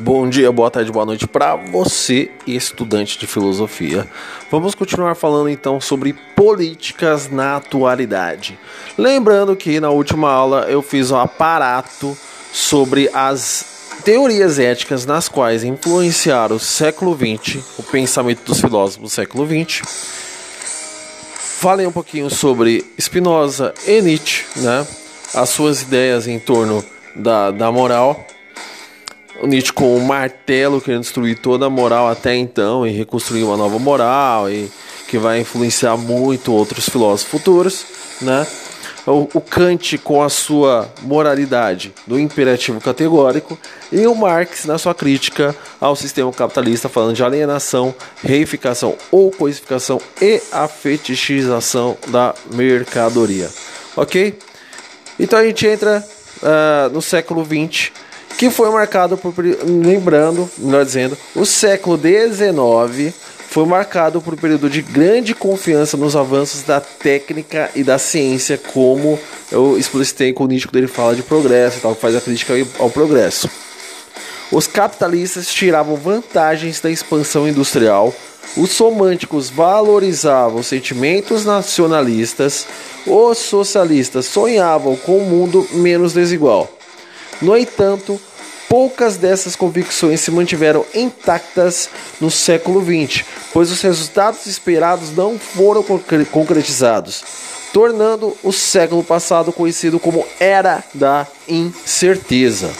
Bom dia, boa tarde, boa noite para você, estudante de filosofia. Vamos continuar falando então sobre políticas na atualidade. Lembrando que na última aula eu fiz um aparato sobre as teorias éticas nas quais influenciaram o século XX, o pensamento dos filósofos do século XX. Falei um pouquinho sobre Spinoza e Nietzsche, né? As suas ideias em torno da, da moral o Nietzsche com o martelo querendo destruir toda a moral até então e reconstruir uma nova moral e que vai influenciar muito outros filósofos futuros, né? O, o Kant com a sua moralidade do imperativo categórico e o Marx na sua crítica ao sistema capitalista falando de alienação, reificação ou coisificação e a fetichização da mercadoria, ok? Então a gente entra uh, no século XX que foi marcado por, lembrando, melhor dizendo, o século XIX foi marcado por um período de grande confiança nos avanços da técnica e da ciência, como eu explicitei com o Nietzsche quando ele fala de progresso e tal, faz a crítica ao progresso. Os capitalistas tiravam vantagens da expansão industrial, os românticos valorizavam sentimentos nacionalistas, os socialistas sonhavam com um mundo menos desigual. No entanto, poucas dessas convicções se mantiveram intactas no século XX, pois os resultados esperados não foram concretizados, tornando o século passado conhecido como Era da Incerteza.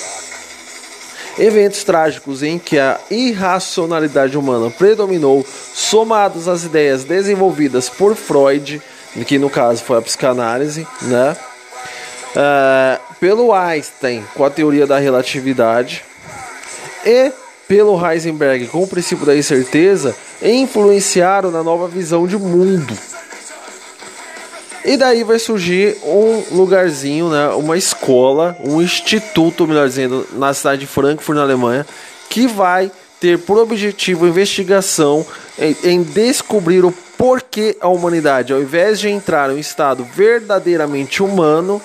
Eventos trágicos em que a irracionalidade humana predominou, somados às ideias desenvolvidas por Freud, que no caso foi a psicanálise, né? Uh, pelo Einstein com a teoria da relatividade e pelo Heisenberg com o princípio da incerteza influenciaram na nova visão de mundo. E daí vai surgir um lugarzinho, né, uma escola, um instituto, melhor dizendo, na cidade de Frankfurt, na Alemanha, que vai ter por objetivo investigação em, em descobrir o porquê a humanidade, ao invés de entrar em um estado verdadeiramente humano,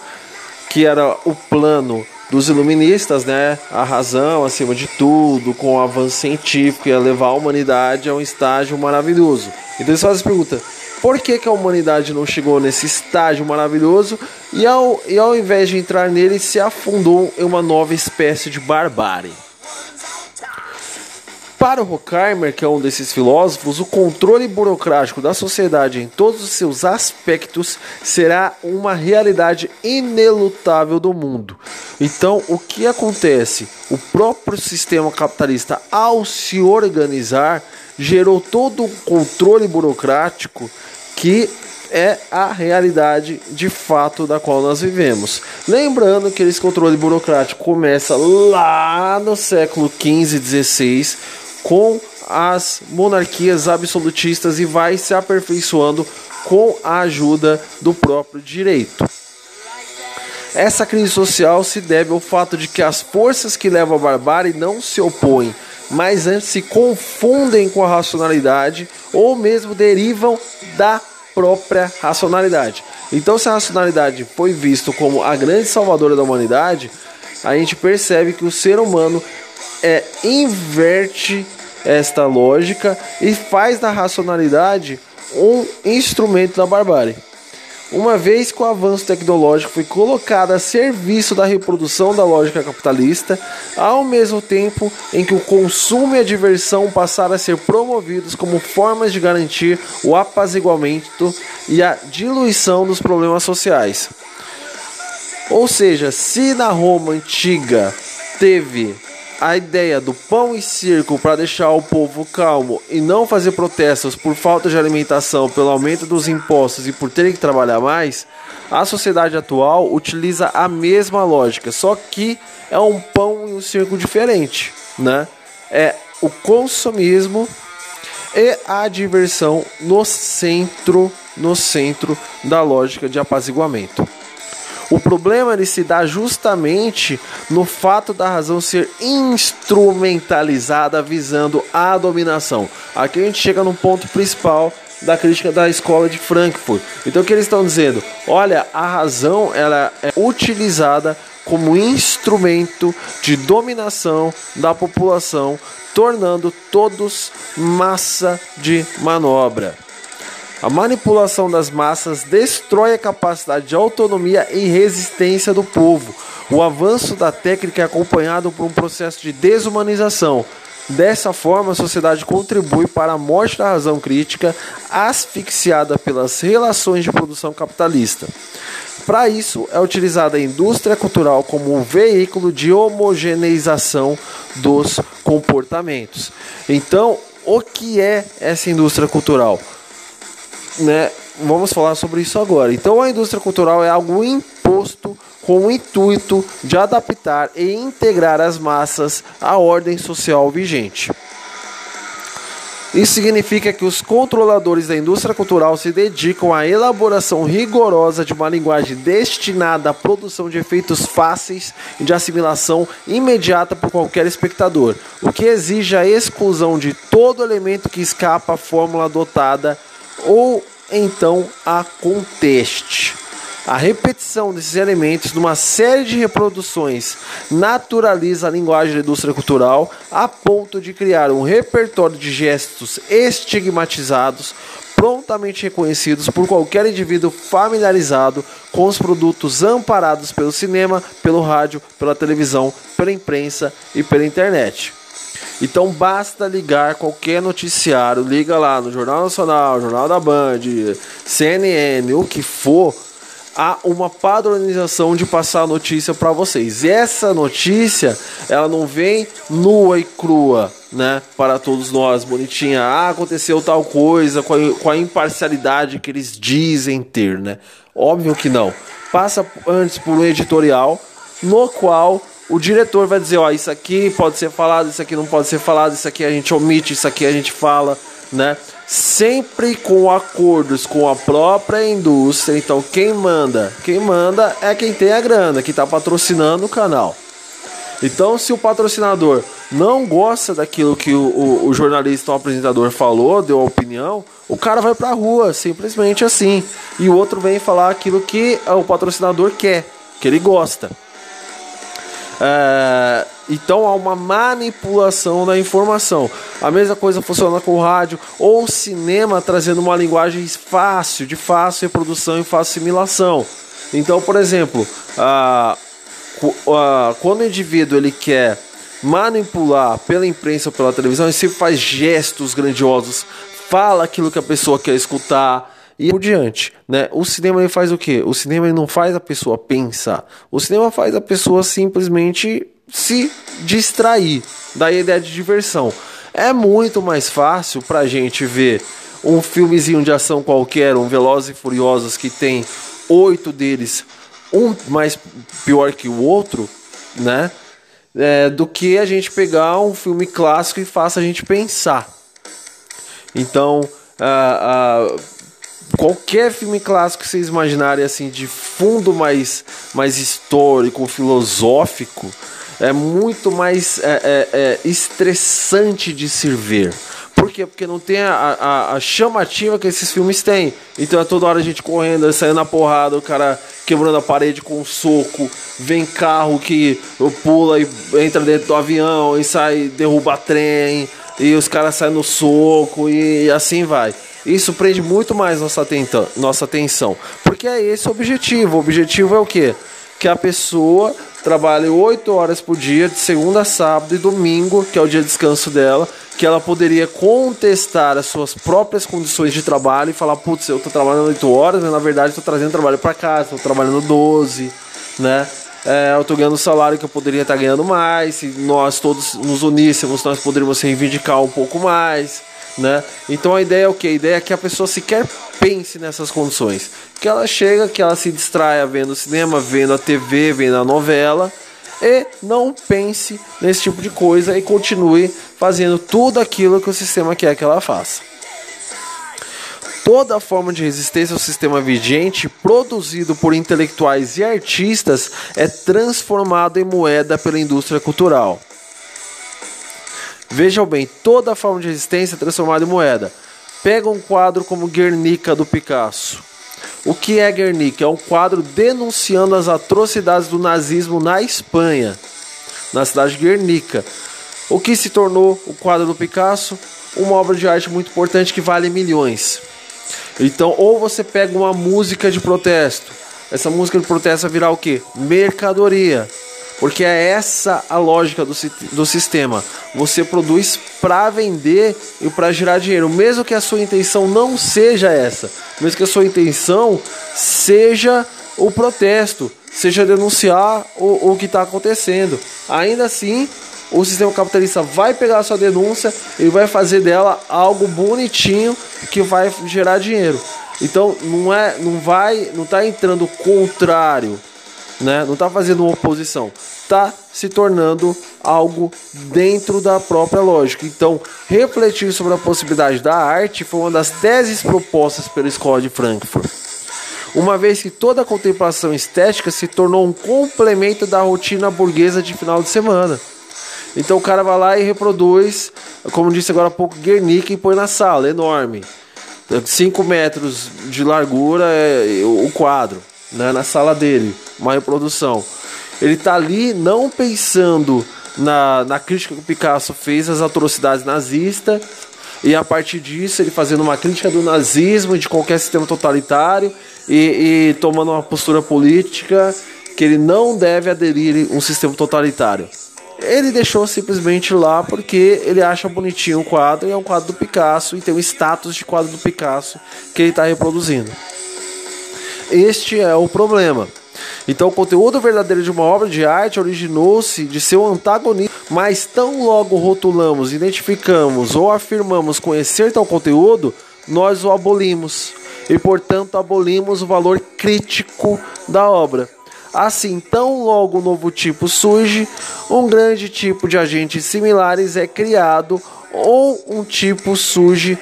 que era o plano dos iluministas, né? A razão acima de tudo, com o avanço científico, ia levar a humanidade a um estágio maravilhoso. Então eles fazem a pergunta: por que, que a humanidade não chegou nesse estágio maravilhoso e ao, e ao invés de entrar nele se afundou em uma nova espécie de barbárie? Para o Horkheimer, que é um desses filósofos, o controle burocrático da sociedade em todos os seus aspectos será uma realidade inelutável do mundo. Então, o que acontece? O próprio sistema capitalista, ao se organizar, gerou todo um controle burocrático que é a realidade de fato da qual nós vivemos. Lembrando que esse controle burocrático começa lá no século 15 e 16 com as monarquias absolutistas e vai se aperfeiçoando com a ajuda do próprio direito. Essa crise social se deve ao fato de que as forças que levam à barbárie não se opõem, mas antes se confundem com a racionalidade ou mesmo derivam da própria racionalidade. Então, se a racionalidade foi visto como a grande salvadora da humanidade, a gente percebe que o ser humano é, inverte esta lógica e faz da racionalidade um instrumento da barbárie. Uma vez que o avanço tecnológico foi colocado a serviço da reprodução da lógica capitalista, ao mesmo tempo em que o consumo e a diversão passaram a ser promovidos como formas de garantir o apaziguamento e a diluição dos problemas sociais. Ou seja, se na Roma antiga teve a ideia do pão e circo para deixar o povo calmo e não fazer protestos por falta de alimentação, pelo aumento dos impostos e por terem que trabalhar mais, a sociedade atual utiliza a mesma lógica, só que é um pão e um circo diferente, né? É o consumismo e a diversão no centro, no centro da lógica de apaziguamento. O problema ele se dá justamente no fato da razão ser instrumentalizada visando a dominação. Aqui a gente chega no ponto principal da crítica da escola de Frankfurt. Então o que eles estão dizendo? Olha, a razão ela é utilizada como instrumento de dominação da população, tornando todos massa de manobra. A manipulação das massas destrói a capacidade de autonomia e resistência do povo. O avanço da técnica é acompanhado por um processo de desumanização. Dessa forma, a sociedade contribui para a morte da razão crítica, asfixiada pelas relações de produção capitalista. Para isso, é utilizada a indústria cultural como um veículo de homogeneização dos comportamentos. Então, o que é essa indústria cultural? Né? Vamos falar sobre isso agora. Então, a indústria cultural é algo imposto com o intuito de adaptar e integrar as massas à ordem social vigente. Isso significa que os controladores da indústria cultural se dedicam à elaboração rigorosa de uma linguagem destinada à produção de efeitos fáceis e de assimilação imediata por qualquer espectador, o que exige a exclusão de todo elemento que escapa à fórmula adotada ou então a conteste. A repetição desses elementos numa série de reproduções naturaliza a linguagem da indústria cultural a ponto de criar um repertório de gestos estigmatizados, prontamente reconhecidos por qualquer indivíduo familiarizado com os produtos amparados pelo cinema, pelo rádio, pela televisão, pela imprensa e pela internet. Então basta ligar qualquer noticiário, liga lá no Jornal Nacional, Jornal da Band, CNN, o que for, há uma padronização de passar a notícia para vocês. E essa notícia, ela não vem nua e crua, né, para todos nós, bonitinha. Ah, aconteceu tal coisa, com a, com a imparcialidade que eles dizem ter, né? Óbvio que não. Passa antes por um editorial no qual o diretor vai dizer, ó, isso aqui pode ser falado, isso aqui não pode ser falado, isso aqui a gente omite, isso aqui a gente fala, né? sempre com acordos com a própria indústria. Então, quem manda? Quem manda é quem tem a grana, que está patrocinando o canal. Então, se o patrocinador não gosta daquilo que o, o, o jornalista ou apresentador falou, deu a opinião, o cara vai pra rua, simplesmente assim. E o outro vem falar aquilo que o patrocinador quer, que ele gosta. É, então há uma manipulação da informação. A mesma coisa funciona com o rádio ou o cinema trazendo uma linguagem fácil, de fácil reprodução e fácil assimilação. Então, por exemplo, quando o indivíduo ele quer manipular pela imprensa ou pela televisão, ele sempre faz gestos grandiosos, fala aquilo que a pessoa quer escutar e por diante, né? O cinema ele faz o quê? O cinema ele não faz a pessoa pensar. O cinema faz a pessoa simplesmente se distrair. Daí a ideia de diversão. É muito mais fácil pra gente ver um filmezinho de ação qualquer, um Velozes e Furiosos que tem oito deles, um mais pior que o outro, né? É, do que a gente pegar um filme clássico e faça a gente pensar. Então, uh, qualquer filme clássico que vocês imaginarem assim de fundo mais, mais histórico, filosófico, é muito mais é, é, é, estressante de se ver. Por quê? Porque não tem a, a, a, chamativa que esses filmes têm. Então é toda hora a gente correndo, saindo na porrada, o cara quebrando a parede com um soco, vem carro que pula e entra dentro do avião e sai, derruba trem, e os caras saem no soco e assim vai. Isso prende muito mais nossa, nossa atenção. Porque é esse o objetivo. O objetivo é o quê? Que a pessoa trabalhe 8 horas por dia, de segunda a sábado e domingo, que é o dia de descanso dela, que ela poderia contestar as suas próprias condições de trabalho e falar, putz, eu estou trabalhando 8 horas, mas na verdade estou trazendo trabalho para casa, estou trabalhando 12, né? É, eu estou ganhando salário que eu poderia estar ganhando mais, se nós todos nos uníssemos, nós poderíamos reivindicar um pouco mais né? Então a ideia é o que? A ideia é que a pessoa sequer pense nessas condições. Que ela chega, que ela se distraia vendo cinema, vendo a TV, vendo a novela e não pense nesse tipo de coisa e continue fazendo tudo aquilo que o sistema quer que ela faça. Toda forma de resistência ao sistema vigente, produzido por intelectuais e artistas, é transformado em moeda pela indústria cultural. Vejam bem, toda forma de resistência é transformada em moeda. Pega um quadro como Guernica do Picasso. O que é Guernica? É um quadro denunciando as atrocidades do nazismo na Espanha, na cidade de Guernica. O que se tornou o quadro do Picasso? Uma obra de arte muito importante que vale milhões. Então, ou você pega uma música de protesto, essa música de protesto vai virar o que? Mercadoria. Porque é essa a lógica do, do sistema. Você produz para vender e para gerar dinheiro, mesmo que a sua intenção não seja essa, mesmo que a sua intenção seja o protesto, seja denunciar o, o que está acontecendo. Ainda assim, o sistema capitalista vai pegar a sua denúncia e vai fazer dela algo bonitinho que vai gerar dinheiro. Então não é, não vai, não está entrando contrário né? Não está fazendo uma oposição, está se tornando algo dentro da própria lógica. Então, refletir sobre a possibilidade da arte foi uma das teses propostas pela Escola de Frankfurt. Uma vez que toda a contemplação estética se tornou um complemento da rotina burguesa de final de semana. Então o cara vai lá e reproduz, como disse agora há pouco, Guernica e põe na sala, enorme. 5 metros de largura é o quadro né, na sala dele, uma reprodução. Ele está ali não pensando na, na crítica que o Picasso fez às atrocidades nazistas, e a partir disso ele fazendo uma crítica do nazismo e de qualquer sistema totalitário e, e tomando uma postura política que ele não deve aderir a um sistema totalitário. Ele deixou simplesmente lá porque ele acha bonitinho o quadro e é um quadro do Picasso e tem o status de quadro do Picasso que ele está reproduzindo. Este é o problema. Então, o conteúdo verdadeiro de uma obra de arte originou-se de seu antagonista, mas tão logo rotulamos, identificamos ou afirmamos conhecer tal conteúdo, nós o abolimos e, portanto, abolimos o valor crítico da obra. Assim, tão logo o novo tipo surge, um grande tipo de agentes similares é criado ou um tipo surge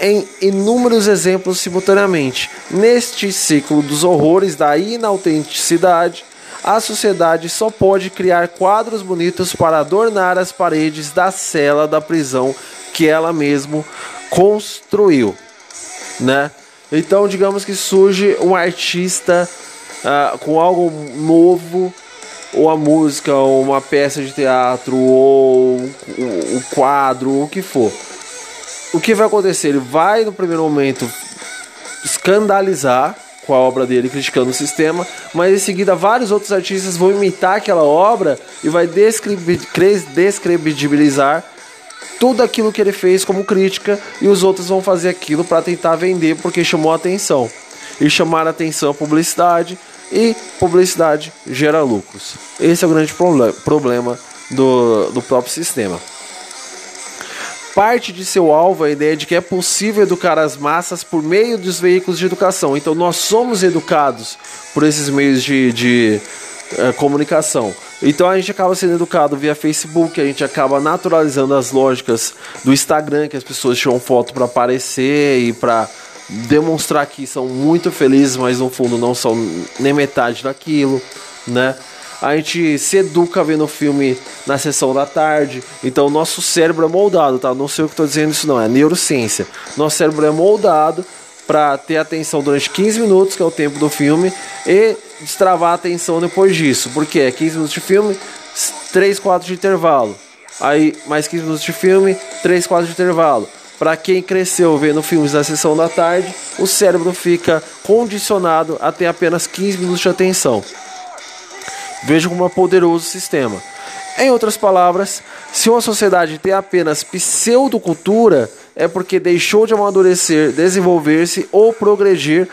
em inúmeros exemplos simultaneamente. Neste ciclo dos horrores da inautenticidade, a sociedade só pode criar quadros bonitos para adornar as paredes da cela da prisão que ela mesmo construiu, né? Então, digamos que surge um artista uh, com algo novo, ou a música, ou uma peça de teatro, ou um quadro, o que for o que vai acontecer? Ele vai, no primeiro momento, escandalizar com a obra dele, criticando o sistema, mas em seguida vários outros artistas vão imitar aquela obra e vai descredibilizar tudo aquilo que ele fez como crítica e os outros vão fazer aquilo para tentar vender porque chamou atenção. E chamar a atenção a publicidade e publicidade gera lucros. Esse é o grande problema do, do próprio sistema parte de seu alvo a ideia de que é possível educar as massas por meio dos veículos de educação. Então, nós somos educados por esses meios de, de uh, comunicação. Então, a gente acaba sendo educado via Facebook, a gente acaba naturalizando as lógicas do Instagram, que as pessoas tiram foto para aparecer e para demonstrar que são muito felizes, mas no fundo não são nem metade daquilo, né? A gente se educa vendo filme na sessão da tarde. Então o nosso cérebro é moldado, tá? Não sei o que estou dizendo isso não, é neurociência. Nosso cérebro é moldado para ter atenção durante 15 minutos, que é o tempo do filme, e destravar a atenção depois disso. Porque é 15 minutos de filme, 3, 4 de intervalo. Aí mais 15 minutos de filme, 3, 4 de intervalo. Para quem cresceu vendo filmes na sessão da tarde, o cérebro fica condicionado a ter apenas 15 minutos de atenção. Vejo como um poderoso sistema. Em outras palavras, se uma sociedade tem apenas pseudocultura, é porque deixou de amadurecer, desenvolver-se ou progredir.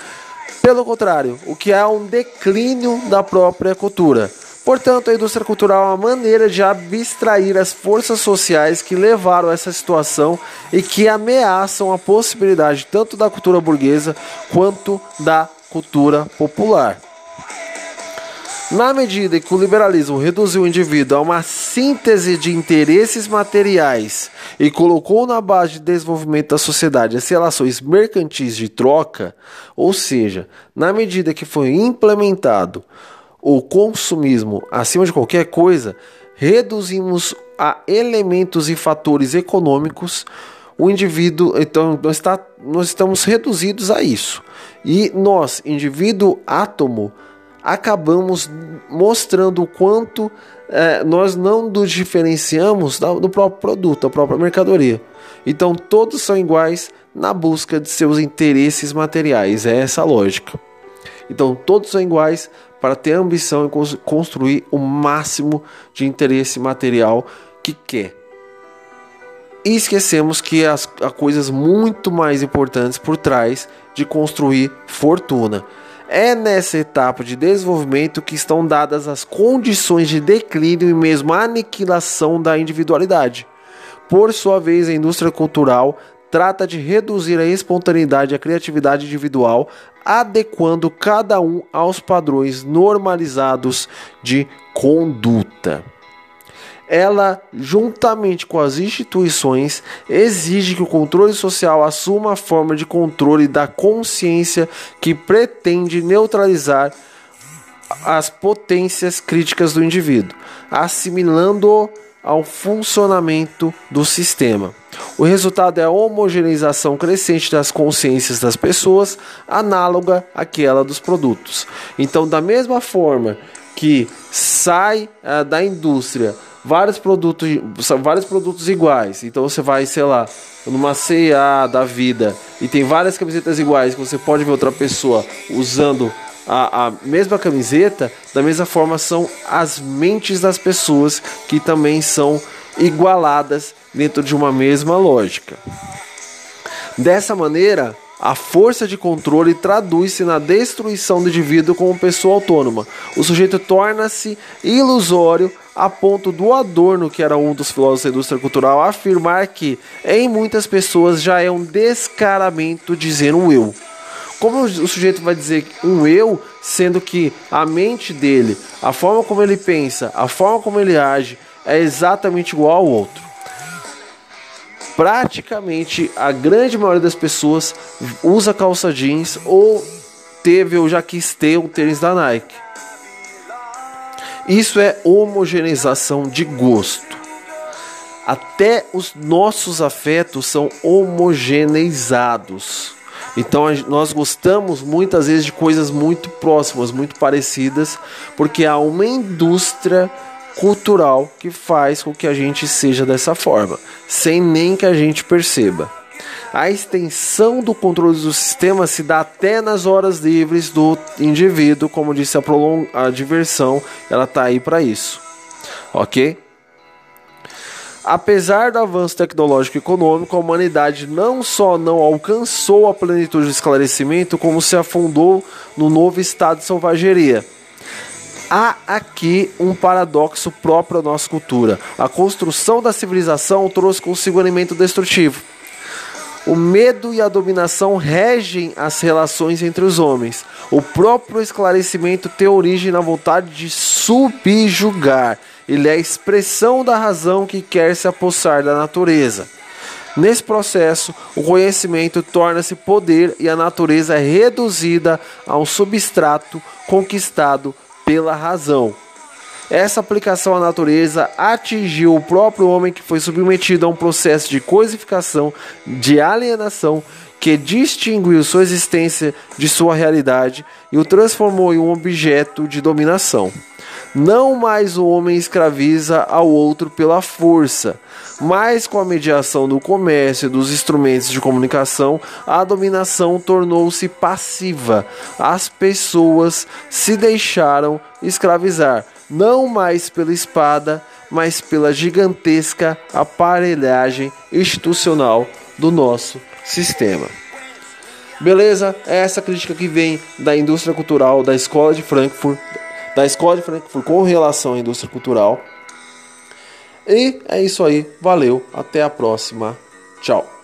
Pelo contrário, o que há um declínio da própria cultura. Portanto, a indústria cultural é uma maneira de abstrair as forças sociais que levaram a essa situação e que ameaçam a possibilidade tanto da cultura burguesa quanto da cultura popular. Na medida que o liberalismo reduziu o indivíduo a uma síntese de interesses materiais e colocou na base de desenvolvimento da sociedade as relações mercantis de troca, ou seja, na medida que foi implementado o consumismo acima de qualquer coisa, reduzimos a elementos e fatores econômicos o indivíduo, então nós, está, nós estamos reduzidos a isso. E nós, indivíduo átomo, acabamos mostrando o quanto é, nós não nos diferenciamos do próprio produto, da própria mercadoria. Então todos são iguais na busca de seus interesses materiais. É essa a lógica. Então todos são iguais para ter a ambição em construir o máximo de interesse material que quer. E esquecemos que as, há coisas muito mais importantes por trás de construir fortuna. É nessa etapa de desenvolvimento que estão dadas as condições de declínio e mesmo aniquilação da individualidade. Por sua vez, a indústria cultural trata de reduzir a espontaneidade e a criatividade individual, adequando cada um aos padrões normalizados de conduta ela, juntamente com as instituições, exige que o controle social assuma a forma de controle da consciência que pretende neutralizar as potências críticas do indivíduo, assimilando-o ao funcionamento do sistema. O resultado é a homogeneização crescente das consciências das pessoas, análoga àquela dos produtos. Então, da mesma forma que sai uh, da indústria vários produtos, são vários produtos iguais. Então você vai, sei lá, numa CA da vida e tem várias camisetas iguais que você pode ver outra pessoa usando a, a mesma camiseta, da mesma forma são as mentes das pessoas que também são igualadas dentro de uma mesma lógica. Dessa maneira, a força de controle traduz-se na destruição do indivíduo como pessoa autônoma. O sujeito torna-se ilusório a ponto do Adorno, que era um dos filósofos da indústria cultural, afirmar que em muitas pessoas já é um descaramento dizer um eu. Como o sujeito vai dizer um eu, sendo que a mente dele, a forma como ele pensa, a forma como ele age, é exatamente igual ao outro? Praticamente a grande maioria das pessoas usa calça jeans ou teve ou já quis ter um tênis da Nike. Isso é homogeneização de gosto. Até os nossos afetos são homogeneizados. Então nós gostamos muitas vezes de coisas muito próximas, muito parecidas, porque há uma indústria cultural que faz com que a gente seja dessa forma, sem nem que a gente perceba. A extensão do controle do sistema se dá até nas horas livres do indivíduo, como disse a, prolong a diversão, ela está aí para isso, ok? Apesar do avanço tecnológico e econômico, a humanidade não só não alcançou a plenitude do esclarecimento, como se afundou no novo estado de selvageria. Há aqui um paradoxo próprio à nossa cultura. A construção da civilização trouxe consigo um alimento destrutivo o medo e a dominação regem as relações entre os homens. O próprio esclarecimento tem origem na vontade de subjugar. Ele é a expressão da razão que quer se apossar da natureza. Nesse processo, o conhecimento torna-se poder e a natureza é reduzida a um substrato conquistado pela razão. Essa aplicação à natureza atingiu o próprio homem que foi submetido a um processo de coisificação, de alienação, que distinguiu sua existência de sua realidade e o transformou em um objeto de dominação. Não mais o homem escraviza ao outro pela força, mas com a mediação do comércio e dos instrumentos de comunicação, a dominação tornou-se passiva. As pessoas se deixaram escravizar não mais pela espada, mas pela gigantesca aparelhagem institucional do nosso sistema. Beleza? É essa crítica que vem da indústria cultural da escola de Frankfurt, da escola de Frankfurt com relação à indústria cultural. E é isso aí, valeu, até a próxima, tchau.